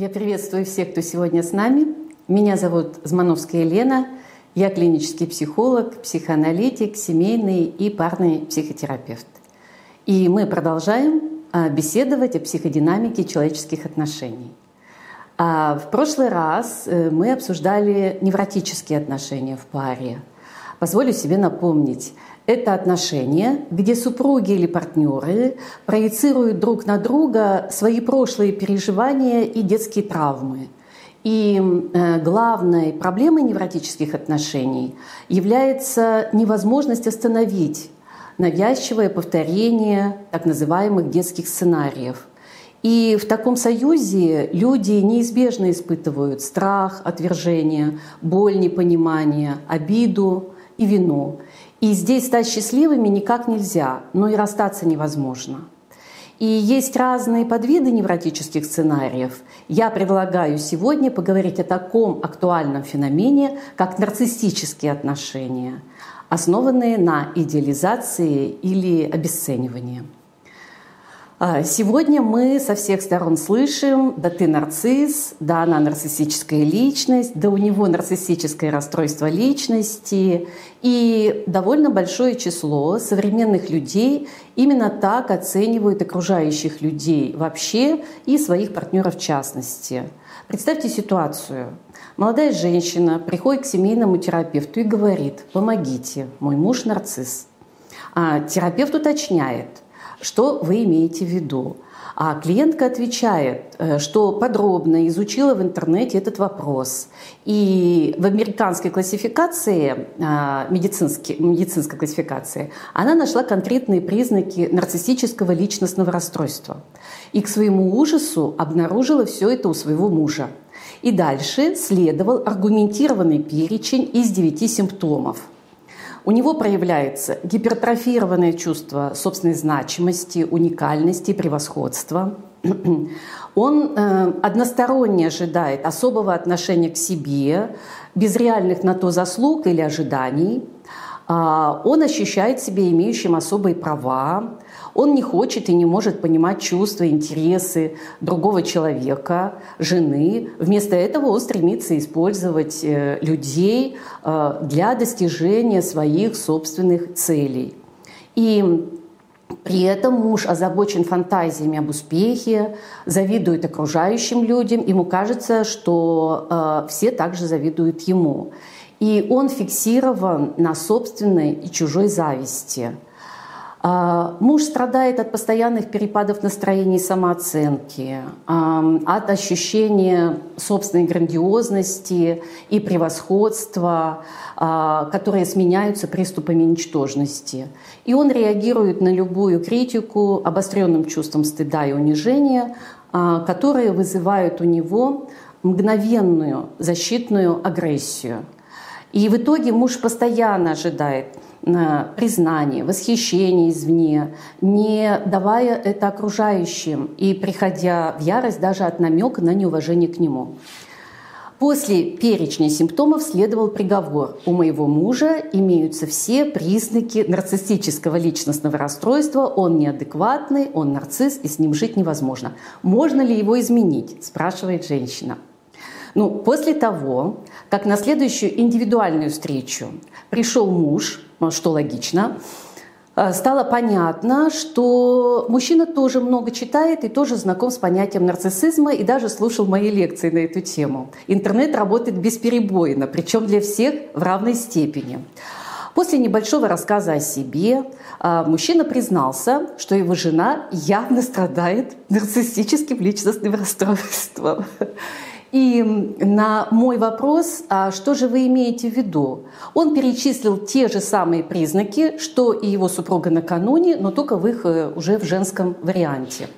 Я приветствую всех, кто сегодня с нами. Меня зовут Змановская Елена. Я клинический психолог, психоаналитик, семейный и парный психотерапевт. И мы продолжаем а, беседовать о психодинамике человеческих отношений. А в прошлый раз э, мы обсуждали невротические отношения в паре. Позволю себе напомнить, это отношения, где супруги или партнеры проецируют друг на друга свои прошлые переживания и детские травмы. И э, главной проблемой невротических отношений является невозможность остановить навязчивое повторение так называемых детских сценариев. И в таком союзе люди неизбежно испытывают страх, отвержение, боль, непонимание, обиду и вину. И здесь стать счастливыми никак нельзя, но и расстаться невозможно. И есть разные подвиды невротических сценариев. Я предлагаю сегодня поговорить о таком актуальном феномене, как нарциссические отношения, основанные на идеализации или обесценивании. А, сегодня мы со всех сторон слышим, да ты нарцисс, да она нарциссическая личность, да у него нарциссическое расстройство личности. И довольно большое число современных людей именно так оценивают окружающих людей вообще и своих партнеров в частности. Представьте ситуацию. Молодая женщина приходит к семейному терапевту и говорит, помогите, мой муж нарцисс. А терапевт уточняет – что вы имеете в виду? А клиентка отвечает, э, что подробно изучила в интернете этот вопрос. И в американской классификации, э, медицинской, классификации, она нашла конкретные признаки нарциссического личностного расстройства. И к своему ужасу обнаружила все это у своего мужа. И дальше следовал аргументированный перечень из девяти симптомов – у него проявляется гипертрофированное чувство собственной значимости, уникальности, превосходства. Он э, односторонне ожидает особого отношения к себе, без реальных на то заслуг или ожиданий. Э, он ощущает себя имеющим особые права, он не хочет и не может понимать чувства, интересы другого человека, жены. Вместо этого он стремится использовать э, людей э, для достижения своих собственных целей. И при этом муж озабочен фантазиями об успехе, завидует окружающим людям. Ему кажется, что э, все также завидуют ему. И он фиксирован на собственной и чужой зависти – а, муж страдает от постоянных перепадов настроения и самооценки, от ощущения собственной грандиозности и превосходства, а, которые сменяются приступами ничтожности. И он реагирует на любую критику обостренным чувством стыда и унижения, а, которые вызывают у него мгновенную защитную агрессию. И в итоге муж постоянно ожидает – признание, восхищение извне, не давая это окружающим и приходя в ярость даже от намека на неуважение к нему. После перечня симптомов следовал приговор. У моего мужа имеются все признаки нарциссического личностного расстройства. Он неадекватный, он нарцисс, и с ним жить невозможно. Можно ли его изменить? спрашивает женщина. Ну, после того, как на следующую индивидуальную встречу пришел муж, ну, что логично, э, стало понятно, что мужчина тоже много читает и тоже знаком с понятием нарциссизма и даже слушал мои лекции на эту тему. Интернет работает бесперебойно, причем для всех в равной степени. После небольшого рассказа о себе э, мужчина признался, что его жена явно страдает нарциссическим личностным расстройством. И на мой вопрос, а что же вы имеете в виду, он перечислил те же самые признаки, что и его супруга накануне, но только в их э, уже в женском варианте.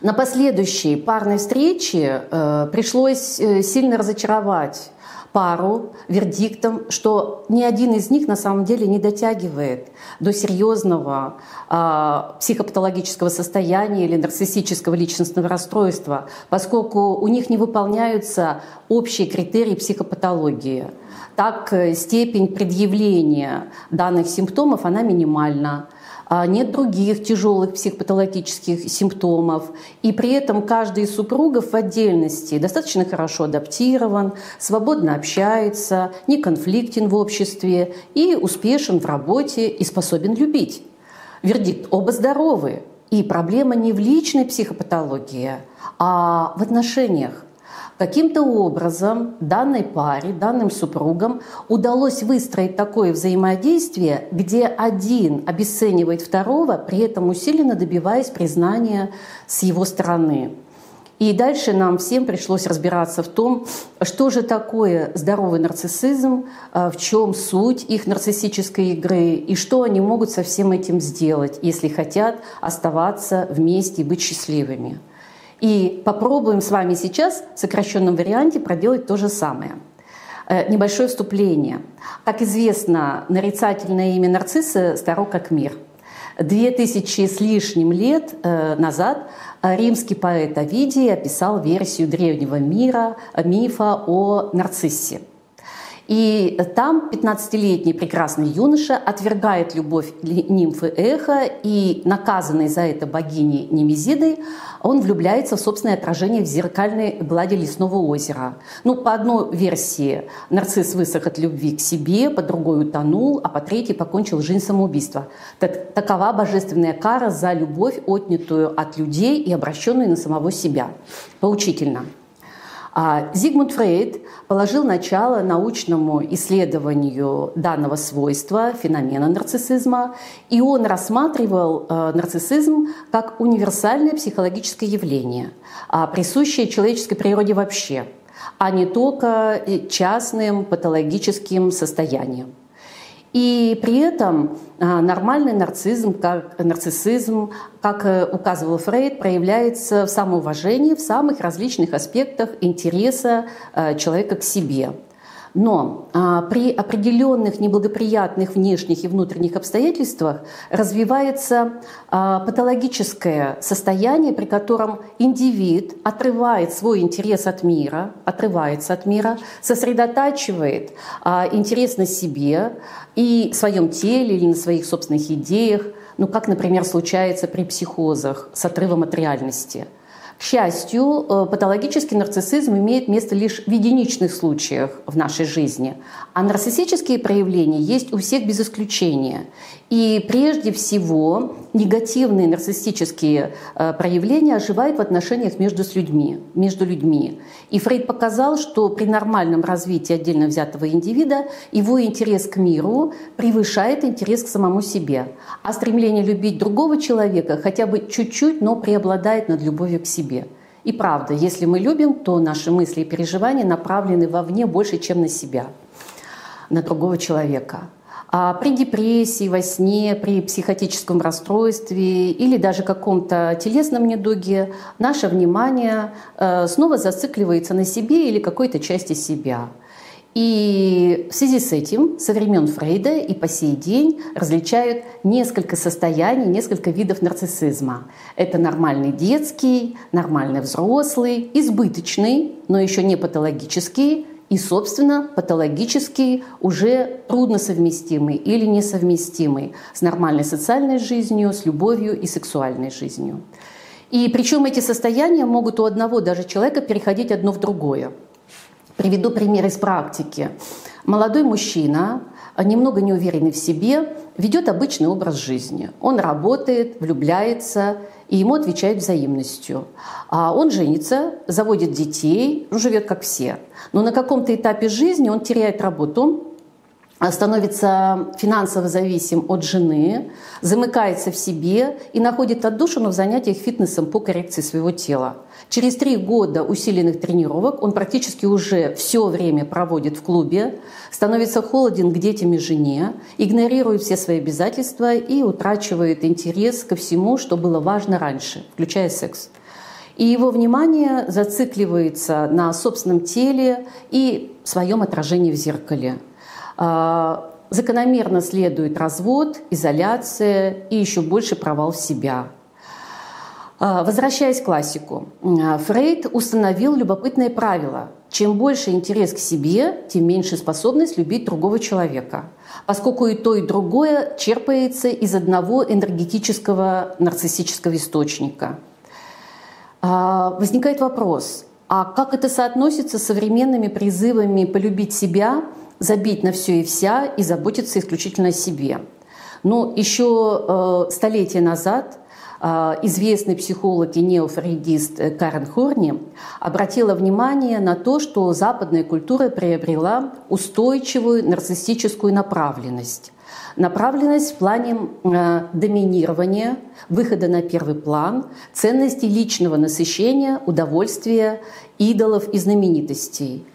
На последующей парной встрече э, пришлось э, сильно разочаровать пару вердиктом, что ни один из них на самом деле не дотягивает до серьезного э, психопатологического состояния или нарциссического личностного расстройства, поскольку у них не выполняются общие критерии психопатологии. Так, э, степень предъявления данных симптомов, она минимальна. А нет других тяжелых психопатологических симптомов. И при этом каждый из супругов в отдельности достаточно хорошо адаптирован, свободно общается, не конфликтен в обществе и успешен в работе и способен любить. Вердикт – оба здоровы. И проблема не в личной психопатологии, а в отношениях. Каким-то образом данной паре, данным супругам удалось выстроить такое взаимодействие, где один обесценивает второго, при этом усиленно добиваясь признания с его стороны. И дальше нам всем пришлось разбираться в том, что же такое здоровый нарциссизм, а, в чем суть их нарциссической игры и что они могут со всем этим сделать, если хотят оставаться вместе и быть счастливыми. И попробуем с вами сейчас в сокращенном варианте проделать то же самое. Э, небольшое вступление. Как известно, нарицательное имя нарцисса старо как мир. Две тысячи с лишним лет э, назад римский поэт Овидий описал версию древнего мира, мифа о нарциссе – и там 15-летний прекрасный юноша отвергает любовь нимфы Эхо, и наказанный за это богиней Немезидой, он влюбляется в собственное отражение в зеркальной глади лесного озера. Ну, по одной версии, нарцисс высох от любви к себе, по другой утонул, а по третьей покончил жизнь самоубийства. Так, такова божественная кара за любовь, отнятую от людей и обращенную на самого себя. Поучительно. А Зигмунд Фрейд положил начало научному исследованию данного свойства, феномена нарциссизма, и он рассматривал э, нарциссизм как универсальное психологическое явление, а присущее человеческой природе вообще, а не только частным патологическим состоянием. И при этом а, нормальный нарциссизм, как, нарциссизм, как э, указывал Фрейд, проявляется в самоуважении, в самых различных аспектах интереса э, человека к себе – но а, при определенных неблагоприятных внешних и внутренних обстоятельствах развивается а, патологическое состояние, при котором индивид отрывает свой интерес от мира, отрывается от мира, сосредотачивает а, интерес на себе и своем теле или на своих собственных идеях, ну как, например, случается при психозах с отрывом от реальности – к счастью, э, патологический нарциссизм имеет место лишь в единичных случаях в нашей жизни, а нарциссические проявления есть у всех без исключения. И прежде всего негативные нарциссические э, проявления оживают в отношениях между людьми, между людьми. И Фрейд показал, что при нормальном развитии отдельно взятого индивида его интерес к миру превышает интерес к самому себе, а стремление любить другого человека хотя бы чуть-чуть, но преобладает над любовью к себе. И правда, если мы любим, то наши мысли и переживания направлены вовне больше, чем на себя, на другого человека. А при депрессии, во сне, при психотическом расстройстве или даже каком-то телесном недуге наше внимание э, снова зацикливается на себе или какой-то части себя. И в связи с этим со времен Фрейда и по сей день различают несколько состояний, несколько видов нарциссизма. Это нормальный детский, нормальный взрослый, избыточный, но еще не патологический, и, собственно, патологический, уже трудно совместимый или несовместимый с нормальной социальной жизнью, с любовью и сексуальной жизнью. И причем эти состояния могут у одного даже человека переходить одно в другое. Приведу пример из практики. Молодой мужчина, немного неуверенный в себе, ведет обычный образ жизни. Он работает, влюбляется, и ему отвечают взаимностью. А он женится, заводит детей, живет как все. Но на каком-то этапе жизни он теряет работу, становится финансово зависим от жены, замыкается в себе и находит отдушину в занятиях фитнесом по коррекции своего тела. Через три года усиленных тренировок он практически уже все время проводит в клубе, становится холоден к детям и жене, игнорирует все свои обязательства и утрачивает интерес ко всему, что было важно раньше, включая секс. И его внимание зацикливается на собственном теле и своем отражении в зеркале – закономерно следует развод, изоляция и еще больше провал в себя. А, возвращаясь к классику, Фрейд установил любопытное правило. чем больше интерес к себе, тем меньше способность любить другого человека, поскольку и то, и другое черпается из одного энергетического нарциссического источника. А, возникает вопрос, а как это соотносится с современными призывами полюбить себя, забить на все и вся и заботиться исключительно о себе? Ну, еще э, столетия назад а, известный психолог и неофрейдист Карен Хорни обратила внимание на то, что западная культура приобрела устойчивую нарциссическую направленность. Направленность в плане э, доминирования, выхода на первый план, ценности личного насыщения, удовольствия, идолов и знаменитостей.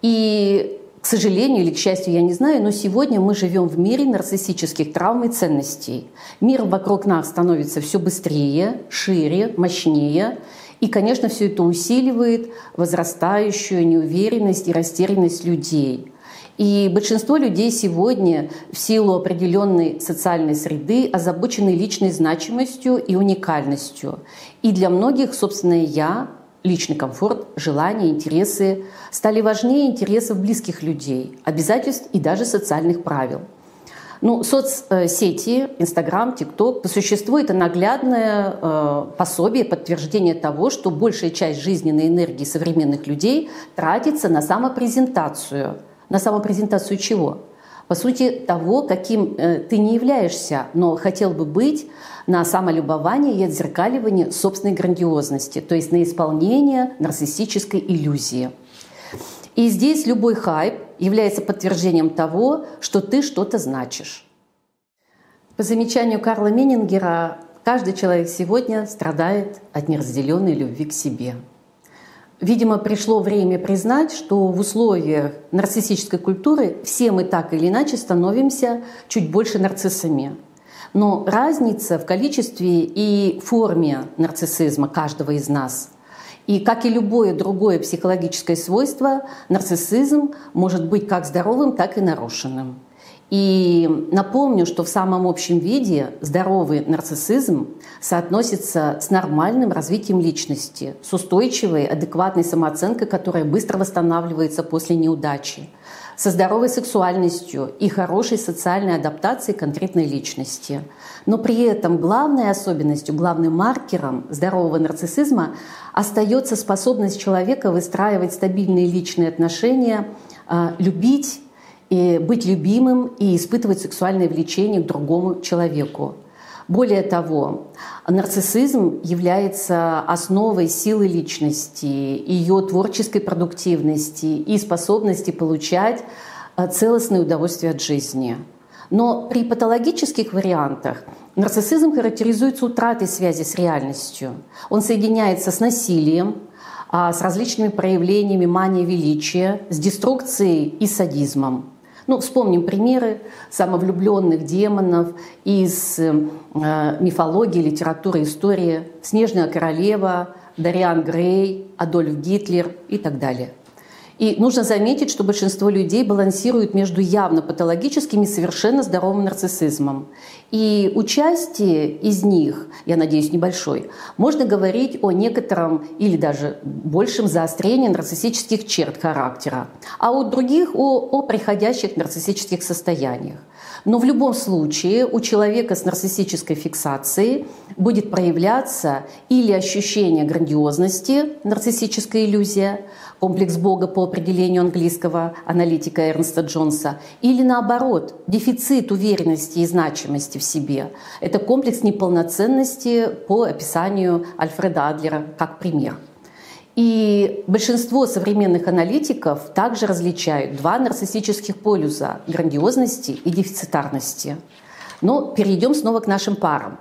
И к сожалению или к счастью, я не знаю, но сегодня мы живем в мире нарциссических травм и ценностей. Мир вокруг нас становится все быстрее, шире, мощнее. И, конечно, все это усиливает возрастающую неуверенность и растерянность людей. И большинство людей сегодня в силу определенной социальной среды озабочены личной значимостью и уникальностью. И для многих, собственно, я личный комфорт, желания, интересы стали важнее интересов близких людей, обязательств и даже социальных правил. Ну, соцсети, Инстаграм, ТикТок, по существу это наглядное э, пособие, подтверждение того, что большая часть жизненной энергии современных людей тратится на самопрезентацию. На самопрезентацию чего? По сути, того, каким э, ты не являешься, но хотел бы быть, на самолюбование и отзеркаливание собственной грандиозности, то есть на исполнение нарциссической иллюзии. И здесь любой хайп является подтверждением того, что ты что-то значишь. По замечанию Карла Менингера, каждый человек сегодня страдает от неразделенной любви к себе. Видимо, пришло время признать, что в условиях нарциссической культуры все мы так или иначе становимся чуть больше нарциссами – но разница в количестве и форме нарциссизма каждого из нас. И как и любое другое психологическое свойство, нарциссизм может быть как здоровым, так и нарушенным. И напомню, что в самом общем виде здоровый нарциссизм соотносится с нормальным развитием личности, с устойчивой, адекватной самооценкой, которая быстро восстанавливается после неудачи со здоровой сексуальностью и хорошей социальной адаптацией конкретной личности. Но при этом главной особенностью, главным маркером здорового нарциссизма остается способность человека выстраивать стабильные личные отношения, а, любить и быть любимым и испытывать сексуальное влечение к другому человеку. Более того, нарциссизм является основой силы личности, ее творческой продуктивности и способности получать э, целостное удовольствие от жизни. Но при патологических вариантах нарциссизм характеризуется утратой связи с реальностью. Он соединяется с насилием, а, с различными проявлениями мании величия, с деструкцией и садизмом. Ну, вспомним примеры самовлюбленных демонов из э, мифологии, литературы, истории. Снежная королева, Дариан Грей, Адольф Гитлер и так далее. И нужно заметить, что большинство людей балансируют между явно патологическим и совершенно здоровым нарциссизмом. И участие из них, я надеюсь, небольшой, можно говорить о некотором или даже большем заострении нарциссических черт характера, а у других о, о приходящих нарциссических состояниях. Но в любом случае у человека с нарциссической фиксацией будет проявляться или ощущение грандиозности, нарциссическая иллюзия, комплекс Бога по определению английского аналитика Эрнста Джонса, или наоборот, дефицит уверенности и значимости в себе. Это комплекс неполноценности по описанию Альфреда Адлера как пример. И большинство современных аналитиков также различают два нарциссических полюса – грандиозности и дефицитарности. Но перейдем снова к нашим парам.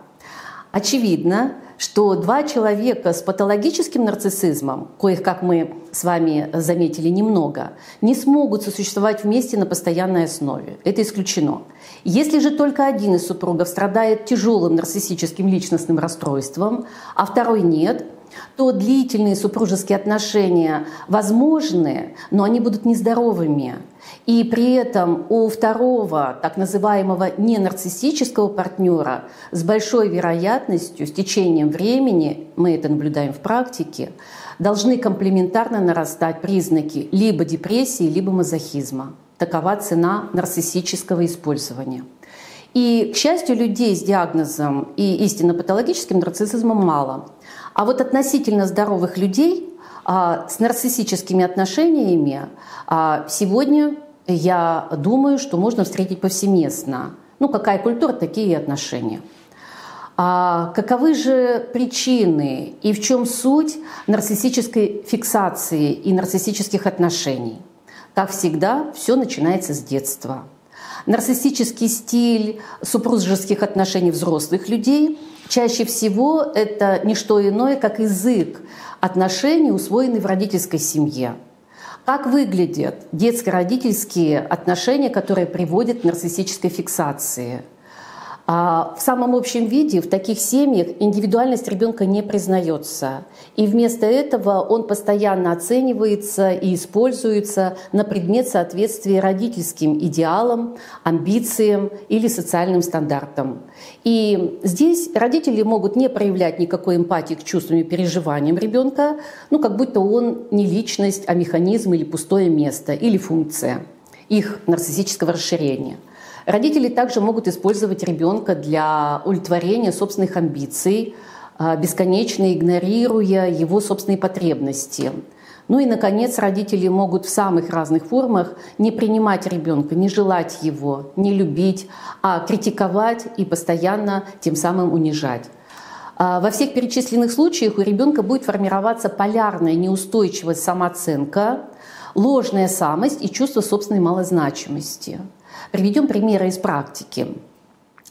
Очевидно, что два человека с патологическим нарциссизмом, коих, как мы с вами заметили, немного, не смогут сосуществовать вместе на постоянной основе. Это исключено. Если же только один из супругов страдает тяжелым нарциссическим личностным расстройством, а второй нет – то длительные супружеские отношения возможны, но они будут нездоровыми. И при этом у второго, так называемого ненарциссического партнера с большой вероятностью, с течением времени, мы это наблюдаем в практике, должны комплементарно нарастать признаки либо депрессии, либо мазохизма. Такова цена нарциссического использования. И, к счастью, людей с диагнозом и истинно патологическим нарциссизмом мало. А вот относительно здоровых людей а, с нарциссическими отношениями а, сегодня я думаю, что можно встретить повсеместно. Ну, какая культура, такие отношения. А каковы же причины и в чем суть нарциссической фиксации и нарциссических отношений? Как всегда, все начинается с детства. Нарциссический стиль супружеских отношений взрослых людей чаще всего это не что иное, как язык отношений, усвоенный в родительской семье. Как выглядят детско-родительские отношения, которые приводят к нарциссической фиксации – а в самом общем виде в таких семьях индивидуальность ребенка не признается. И вместо этого он постоянно оценивается и используется на предмет соответствия родительским идеалам, амбициям или социальным стандартам. И здесь родители могут не проявлять никакой эмпатии к чувствам и переживаниям ребенка, ну как будто он не личность, а механизм или пустое место или функция их нарциссического расширения – Родители также могут использовать ребенка для удовлетворения собственных амбиций, а, бесконечно игнорируя его собственные потребности. Ну и, наконец, родители могут в самых разных формах не принимать ребенка, не желать его, не любить, а критиковать и постоянно тем самым унижать. А, во всех перечисленных случаях у ребенка будет формироваться полярная неустойчивая самооценка, ложная самость и чувство собственной малозначимости – Приведем примеры из практики.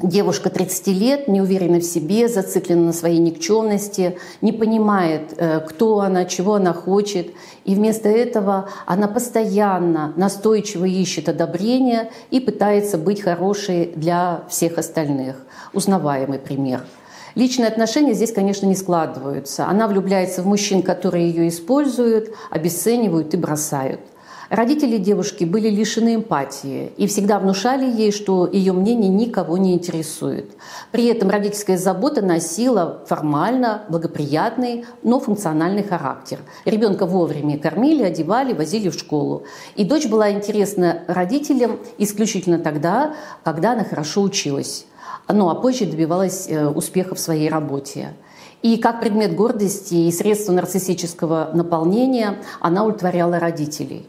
Девушка 30 лет, не уверена в себе, зациклена на своей никчемности, не понимает, э, кто она, чего она хочет. И вместо этого она постоянно настойчиво ищет одобрения и пытается быть хорошей для всех остальных. Узнаваемый пример. Личные отношения здесь, конечно, не складываются. Она влюбляется в мужчин, которые ее используют, обесценивают и бросают – Родители девушки были лишены эмпатии и всегда внушали ей, что ее мнение никого не интересует. При этом родительская забота носила формально благоприятный, но функциональный характер. Ребенка вовремя кормили, одевали, возили в школу. И дочь была интересна родителям исключительно тогда, когда она хорошо училась. Ну а позже добивалась э, успеха в своей работе. И как предмет гордости и средство нарциссического наполнения она удовлетворяла родителей.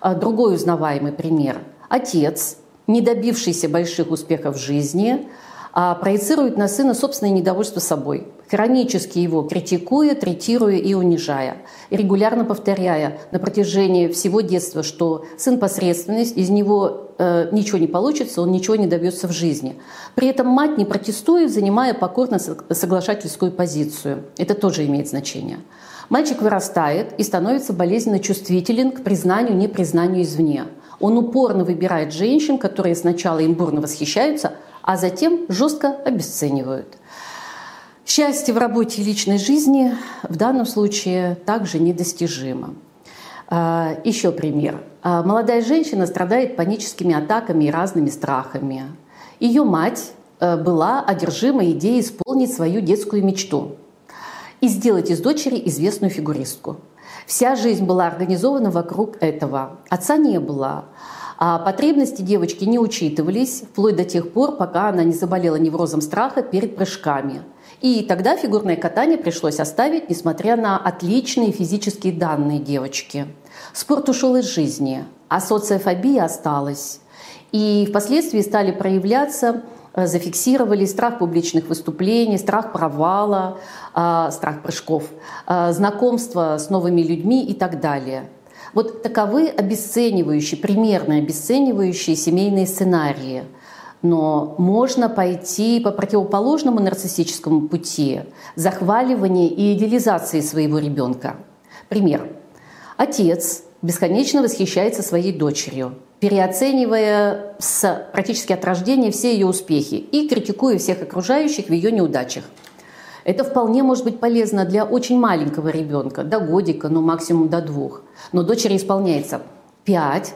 А, другой узнаваемый пример. Отец, не добившийся больших успехов в жизни, а, проецирует на сына собственное недовольство собой, хронически его критикуя, третируя и унижая, регулярно повторяя на протяжении всего детства, что сын посредственность, из него э, ничего не получится, он ничего не добьется в жизни. При этом мать не протестует, занимая покорно соглашательскую позицию. Это тоже имеет значение. Мальчик вырастает и становится болезненно чувствителен к признанию, непризнанию извне. Он упорно выбирает женщин, которые сначала им бурно восхищаются, а затем жестко обесценивают. Счастье в работе и личной жизни в данном случае также недостижимо. А, Еще пример. А, молодая женщина страдает паническими атаками и разными страхами. Ее мать э, была одержима идеей исполнить свою детскую мечту – и сделать из дочери известную фигуристку. Вся жизнь была организована вокруг этого. Отца не было. А потребности девочки не учитывались вплоть до тех пор, пока она не заболела неврозом страха перед прыжками. И тогда фигурное катание пришлось оставить, несмотря на отличные физические данные девочки. Спорт ушел из жизни, а социофобия осталась. И впоследствии стали проявляться зафиксировали страх публичных выступлений, страх провала, э, страх прыжков, э, знакомство с новыми людьми и так далее. Вот таковы обесценивающие, примерно обесценивающие семейные сценарии. Но можно пойти по противоположному нарциссическому пути захваливания и идеализации своего ребенка. Пример. Отец бесконечно восхищается своей дочерью – переоценивая с практически от рождения все ее успехи и критикуя всех окружающих в ее неудачах. Это вполне может быть полезно для очень маленького ребенка, до годика, ну максимум до двух. Но дочери исполняется 5,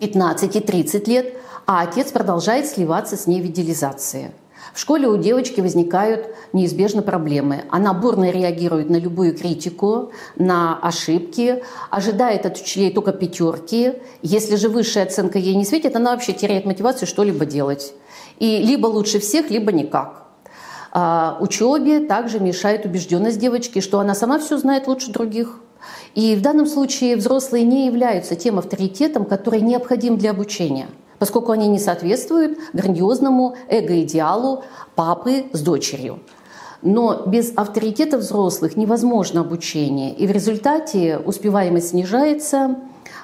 15 и 30 лет, а отец продолжает сливаться с ней в идеализации – в школе у девочки возникают неизбежно проблемы. Она бурно реагирует на любую критику, на ошибки, ожидает от учителей только пятерки. Если же высшая оценка ей не светит, она вообще теряет мотивацию что-либо делать. И либо лучше всех, либо никак. А учебе также мешает убежденность девочки, что она сама все знает лучше других. И в данном случае взрослые не являются тем авторитетом, который необходим для обучения – поскольку они не соответствуют грандиозному эго-идеалу папы с дочерью. Но без авторитета взрослых невозможно обучение, и в результате успеваемость снижается,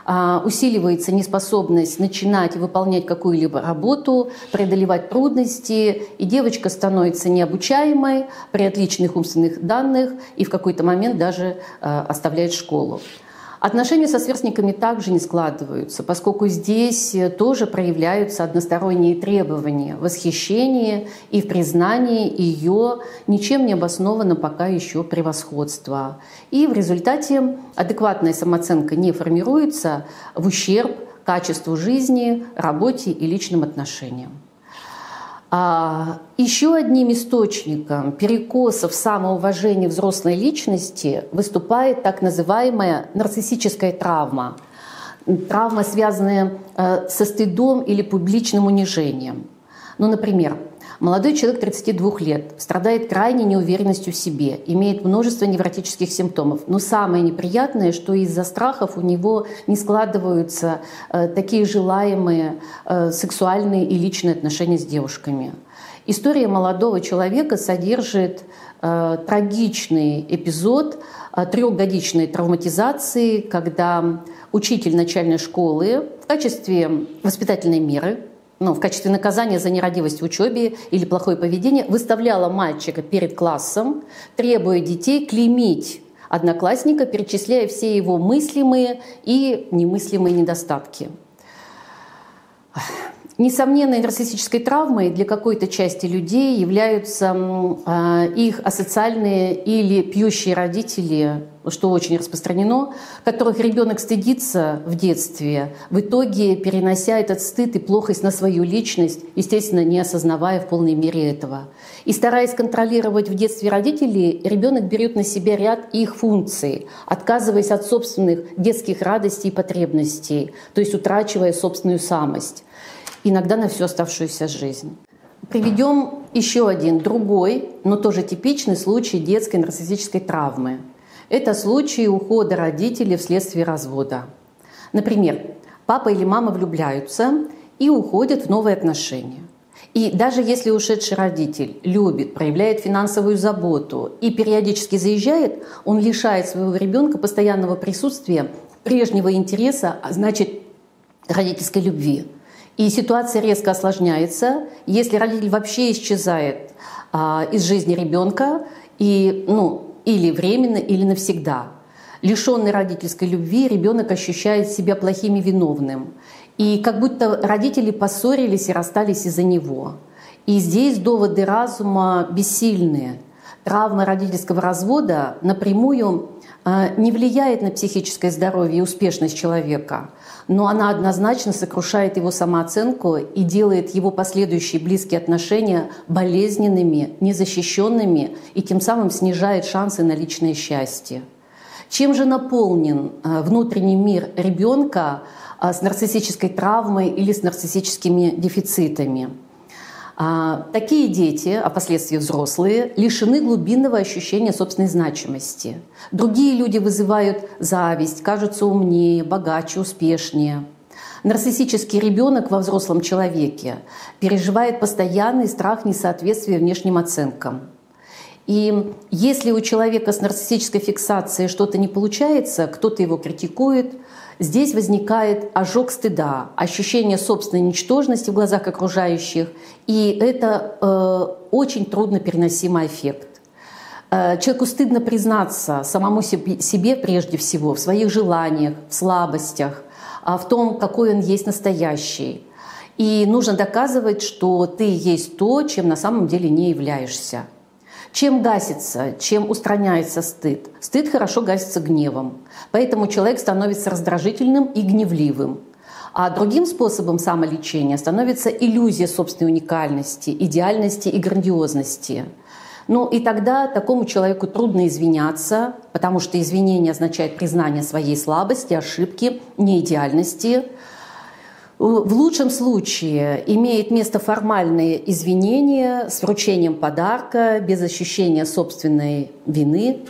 а, усиливается неспособность начинать и выполнять какую-либо работу, преодолевать трудности, и девочка становится необучаемой при отличных умственных данных и в какой-то момент даже а, оставляет школу. Отношения со сверстниками также не складываются, поскольку здесь э, тоже проявляются односторонние требования, восхищение и в признании ее ничем не обоснованно пока еще превосходства. И в результате адекватная самооценка не формируется в ущерб качеству жизни, работе и личным отношениям. А еще одним источником перекосов самоуважения взрослой личности выступает так называемая нарциссическая травма. Травма, связанная э, со стыдом или публичным унижением. Ну, например, Молодой человек 32 лет, страдает крайней неуверенностью в себе, имеет множество невротических симптомов. Но самое неприятное, что из-за страхов у него не складываются э, такие желаемые э, сексуальные и личные отношения с девушками. История молодого человека содержит э, трагичный эпизод э, трехгодичной травматизации, когда учитель начальной школы в качестве воспитательной меры ну, в качестве наказания за нерадивость в учебе или плохое поведение выставляла мальчика перед классом, требуя детей клеймить одноклассника, перечисляя все его мыслимые и немыслимые недостатки. Несомненной нарциссической травмой для какой-то части людей являются э, их асоциальные или пьющие родители, что очень распространено, которых ребенок стыдится в детстве, в итоге перенося этот стыд и плохость на свою личность, естественно, не осознавая в полной мере этого. И стараясь контролировать в детстве родителей, ребенок берет на себя ряд их функций, отказываясь от собственных детских радостей и потребностей, то есть утрачивая собственную самость иногда на всю оставшуюся жизнь. Приведем еще один, другой, но тоже типичный случай детской нарциссической травмы. Это случай ухода родителей вследствие развода. Например, папа или мама влюбляются и уходят в новые отношения. И даже если ушедший родитель любит, проявляет финансовую заботу и периодически заезжает, он лишает своего ребенка постоянного присутствия, прежнего интереса, а значит родительской любви. И ситуация резко осложняется, если родитель вообще исчезает а, из жизни ребенка, и, ну, или временно, или навсегда. Лишенный родительской любви, ребенок ощущает себя плохим и виновным. И как будто родители поссорились и расстались из-за него. И здесь доводы разума бессильные. Травма родительского развода напрямую не влияет на психическое здоровье и успешность человека – но она однозначно сокрушает его самооценку и делает его последующие близкие отношения болезненными, незащищенными и тем самым снижает шансы на личное счастье. Чем же наполнен э, внутренний мир ребенка э, с нарциссической травмой или с нарциссическими дефицитами? А, такие дети, а впоследствии взрослые, лишены глубинного ощущения собственной значимости. Другие люди вызывают зависть, кажутся умнее, богаче, успешнее. Нарциссический ребенок во взрослом человеке переживает постоянный страх несоответствия внешним оценкам. И если у человека с нарциссической фиксацией что-то не получается, кто-то его критикует, Здесь возникает ожог стыда, ощущение собственной ничтожности в глазах окружающих, и это э, очень трудно переносимый эффект. Э, человеку стыдно признаться самому себе, себе прежде всего в своих желаниях, в слабостях, а в том, какой он есть настоящий. И нужно доказывать, что ты есть то, чем на самом деле не являешься. Чем гасится, чем устраняется стыд? Стыд хорошо гасится гневом. Поэтому человек становится раздражительным и гневливым. А другим способом самолечения становится иллюзия собственной уникальности, идеальности и грандиозности. Ну и тогда такому человеку трудно извиняться, потому что извинение означает признание своей слабости, ошибки, неидеальности. В лучшем случае имеет место формальное извинение с вручением подарка, без ощущения собственной вины.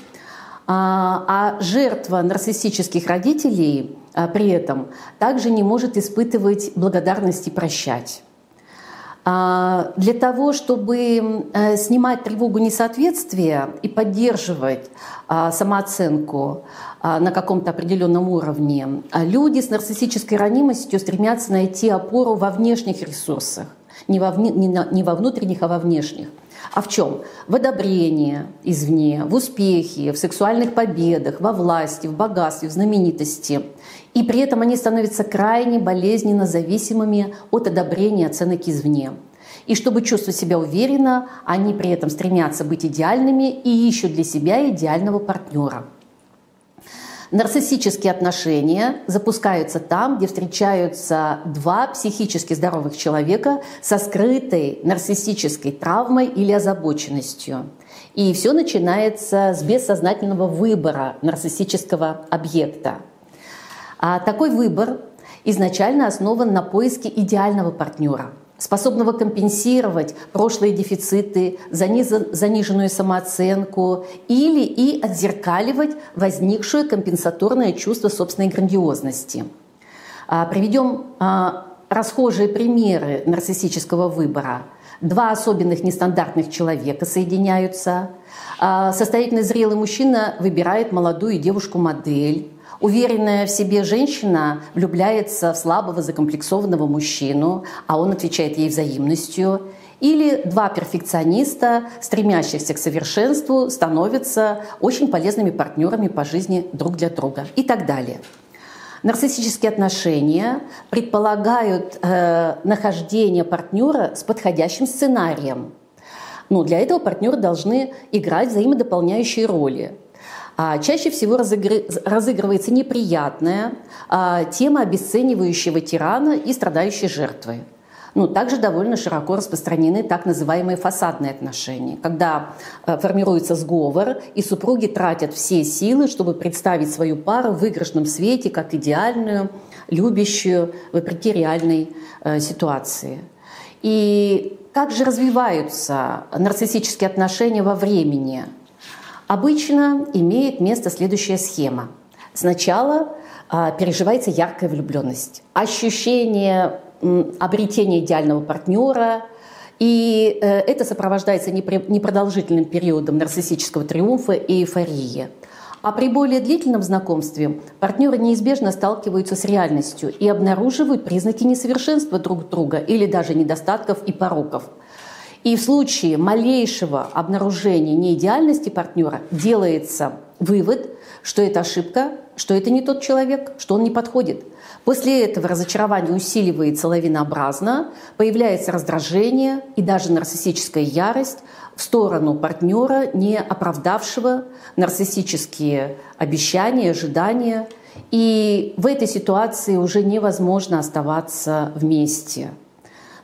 А, а жертва нарциссических родителей а, при этом также не может испытывать благодарность и прощать. А, для того, чтобы э, снимать тревогу несоответствия и поддерживать а, самооценку на каком-то определенном уровне, люди с нарциссической ранимостью стремятся найти опору во внешних ресурсах, не во, не во внутренних, а во внешних. А в чем? В одобрении извне, в успехе, в сексуальных победах, во власти, в богатстве, в знаменитости. И при этом они становятся крайне болезненно зависимыми от одобрения оценок извне. И чтобы чувствовать себя уверенно, они при этом стремятся быть идеальными и ищут для себя идеального партнера. Нарциссические отношения запускаются там, где встречаются два психически здоровых человека со скрытой нарциссической травмой или озабоченностью. И все начинается с бессознательного выбора нарциссического объекта. А такой выбор изначально основан на поиске идеального партнера – способного компенсировать прошлые дефициты, заниженную самооценку или и отзеркаливать возникшее компенсаторное чувство собственной грандиозности. А, приведем а, расхожие примеры нарциссического выбора. Два особенных нестандартных человека соединяются. А, состоятельный зрелый мужчина выбирает молодую девушку-модель. Уверенная в себе женщина влюбляется в слабого закомплексованного мужчину, а он отвечает ей взаимностью. Или два перфекциониста, стремящихся к совершенству, становятся очень полезными партнерами по жизни друг для друга и так далее. Нарциссические отношения предполагают э, нахождение партнера с подходящим сценарием. Но для этого партнеры должны играть взаимодополняющие роли. А чаще всего разыгрывается неприятная а, тема обесценивающего тирана и страдающей жертвы. Ну, также довольно широко распространены так называемые фасадные отношения, когда э, формируется сговор, и супруги тратят все силы, чтобы представить свою пару в выигрышном свете как идеальную, любящую, вопреки реальной э, ситуации. И как же развиваются нарциссические отношения во времени – Обычно имеет место следующая схема. Сначала а, переживается яркая влюбленность, ощущение обретения идеального партнера, и э, это сопровождается непродолжительным периодом нарциссического триумфа и эйфории. А при более длительном знакомстве партнеры неизбежно сталкиваются с реальностью и обнаруживают признаки несовершенства друг друга или даже недостатков и пороков – и в случае малейшего обнаружения неидеальности партнера делается вывод, что это ошибка, что это не тот человек, что он не подходит. После этого разочарование усиливается лавинообразно, появляется раздражение и даже нарциссическая ярость в сторону партнера, не оправдавшего нарциссические обещания, ожидания. И в этой ситуации уже невозможно оставаться вместе.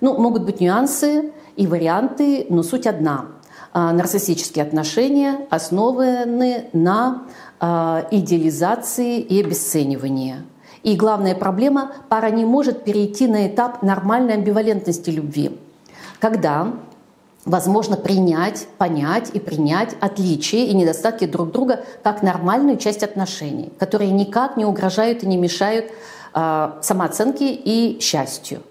Ну, могут быть нюансы, и варианты, но суть одна. А, нарциссические отношения основаны на а, идеализации и обесценивании. И главная проблема – пара не может перейти на этап нормальной амбивалентности любви, когда возможно принять, понять и принять отличия и недостатки друг друга как нормальную часть отношений, которые никак не угрожают и не мешают э, самооценке и счастью.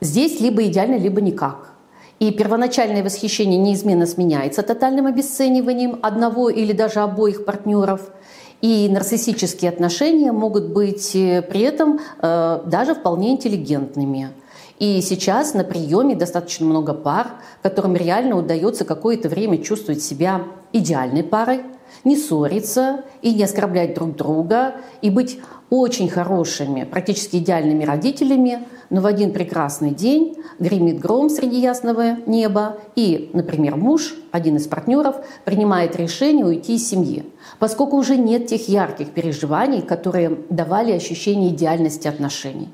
Здесь либо идеально, либо никак. И первоначальное восхищение неизменно сменяется тотальным обесцениванием одного или даже обоих партнеров. И нарциссические отношения могут быть э, при этом э, даже вполне интеллигентными. И сейчас на приеме достаточно много пар, которым реально удается какое-то время чувствовать себя идеальной парой, не ссориться и не оскорблять друг друга, и быть очень хорошими, практически идеальными родителями, но в один прекрасный день гремит гром среди ясного неба, и, например, муж, один из партнеров, принимает решение уйти из семьи, поскольку уже нет тех ярких переживаний, которые давали ощущение идеальности отношений.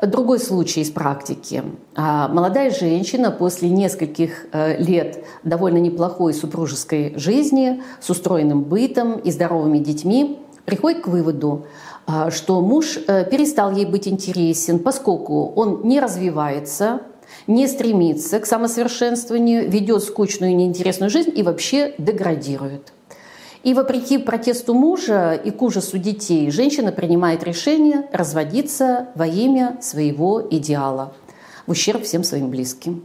Другой случай из практики. А, молодая женщина после нескольких э, лет довольно неплохой супружеской жизни с устроенным бытом и здоровыми детьми приходит к выводу, а, что муж э, перестал ей быть интересен, поскольку он не развивается, не стремится к самосовершенствованию, ведет скучную и неинтересную жизнь и вообще деградирует. И вопреки протесту мужа и к ужасу детей, женщина принимает решение разводиться во имя своего идеала, в ущерб всем своим близким.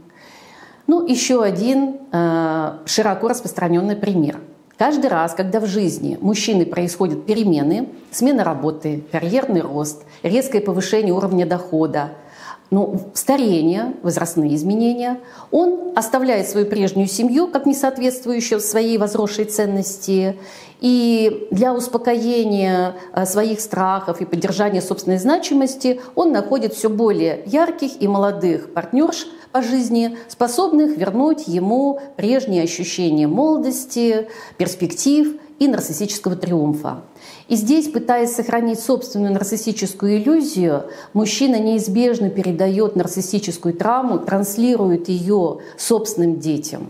Ну, еще один э, широко распространенный пример. Каждый раз, когда в жизни мужчины происходят перемены, смена работы, карьерный рост, резкое повышение уровня дохода, ну, старение, возрастные изменения, он оставляет свою прежнюю семью как несоответствующую своей возросшей ценности. И для успокоения э, своих страхов и поддержания собственной значимости он находит все более ярких и молодых партнерш по жизни, способных вернуть ему прежние ощущения молодости, перспектив и нарциссического триумфа. И здесь, пытаясь сохранить собственную нарциссическую иллюзию, мужчина неизбежно передает нарциссическую травму, транслирует ее собственным детям,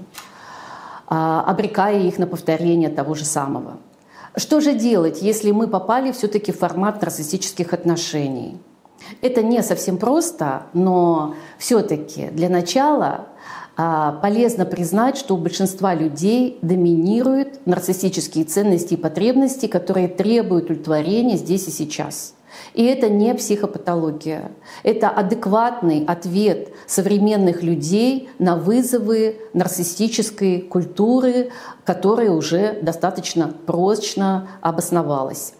а, обрекая их на повторение того же самого. Что же делать, если мы попали все-таки в формат нарциссических отношений? Это не совсем просто, но все-таки для начала а, полезно признать, что у большинства людей доминируют нарциссические ценности и потребности, которые требуют удовлетворения здесь и сейчас. И это не психопатология. Это адекватный ответ современных людей на вызовы нарциссической культуры, которая уже достаточно прочно обосновалась.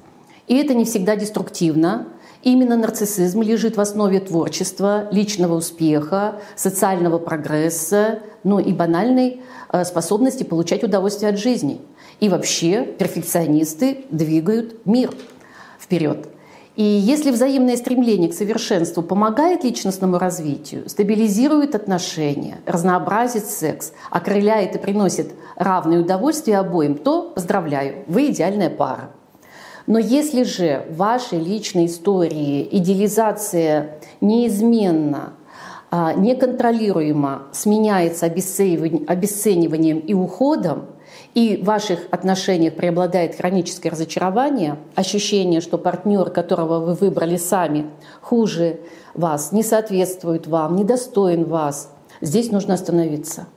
И это не всегда деструктивно, Именно нарциссизм лежит в основе творчества, личного успеха, социального прогресса, ну и банальной э, способности получать удовольствие от жизни. И вообще перфекционисты двигают мир вперед. И если взаимное стремление к совершенству помогает личностному развитию, стабилизирует отношения, разнообразит секс, окрыляет и приносит равное удовольствие обоим, то поздравляю, вы идеальная пара. Но если же в вашей личной истории идеализация неизменно, а, неконтролируемо сменяется обесцениванием и уходом, и в ваших отношениях преобладает хроническое разочарование, ощущение, что партнер, которого вы выбрали сами, хуже вас, не соответствует вам, недостоин вас, здесь нужно остановиться –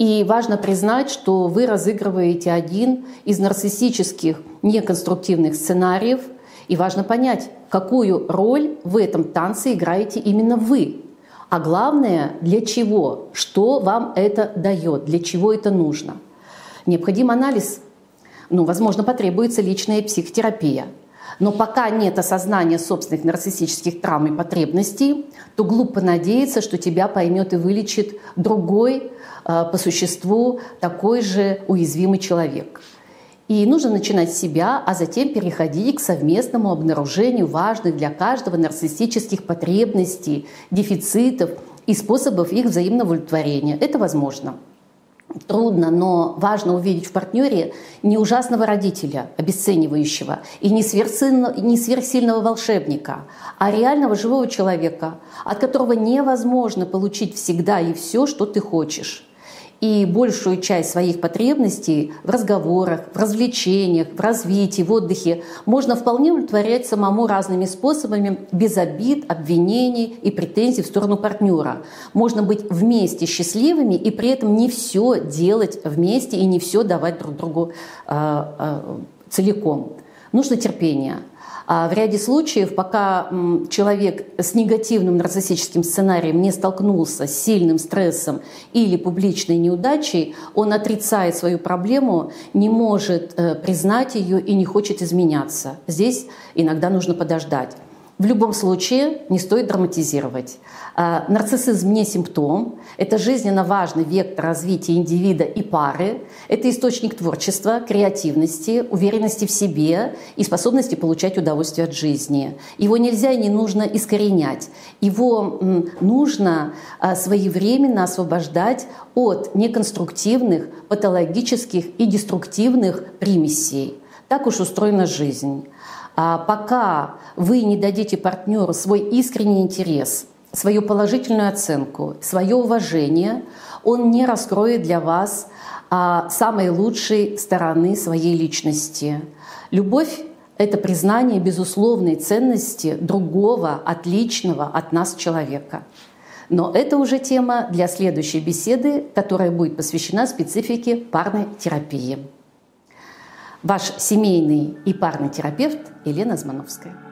и важно признать, что вы разыгрываете один из нарциссических неконструктивных сценариев. И важно понять, какую роль в этом танце играете именно вы. А главное, для чего, что вам это дает, для чего это нужно. Необходим анализ. Ну, возможно, потребуется личная психотерапия. Но пока нет осознания собственных нарциссических травм и потребностей, то глупо надеяться, что тебя поймет и вылечит другой Э, по существу такой же уязвимый человек. И нужно начинать с себя, а затем переходить к совместному обнаружению важных для каждого нарциссических потребностей, дефицитов и способов их взаимного удовлетворения. Это возможно. Трудно, но важно увидеть в партнере не ужасного родителя, обесценивающего, и не сверхсильного, не сверхсильного волшебника, а реального живого человека, от которого невозможно получить всегда и все, что ты хочешь и большую часть своих потребностей в разговорах, в развлечениях, в развитии, в отдыхе можно вполне удовлетворять самому разными способами, без обид, обвинений и претензий в сторону партнера. Можно быть вместе счастливыми и при этом не все делать вместе и не все давать друг другу э, э, целиком. Нужно терпение. А в ряде случаев, пока человек с негативным нарциссическим сценарием не столкнулся с сильным стрессом или публичной неудачей, он отрицает свою проблему, не может э, признать ее и не хочет изменяться. Здесь иногда нужно подождать. В любом случае не стоит драматизировать. А, нарциссизм не симптом, это жизненно важный вектор развития индивида и пары, это источник творчества, креативности, уверенности в себе и способности получать удовольствие от жизни. Его нельзя и не нужно искоренять, его нужно а, своевременно освобождать от неконструктивных, патологических и деструктивных примесей. Так уж устроена жизнь. А пока вы не дадите партнеру свой искренний интерес, свою положительную оценку, свое уважение, он не раскроет для вас а, самой лучшей стороны своей личности. Любовь – это признание безусловной ценности другого, отличного от нас человека. Но это уже тема для следующей беседы, которая будет посвящена специфике парной терапии. Ваш семейный и парный терапевт Елена Змановская.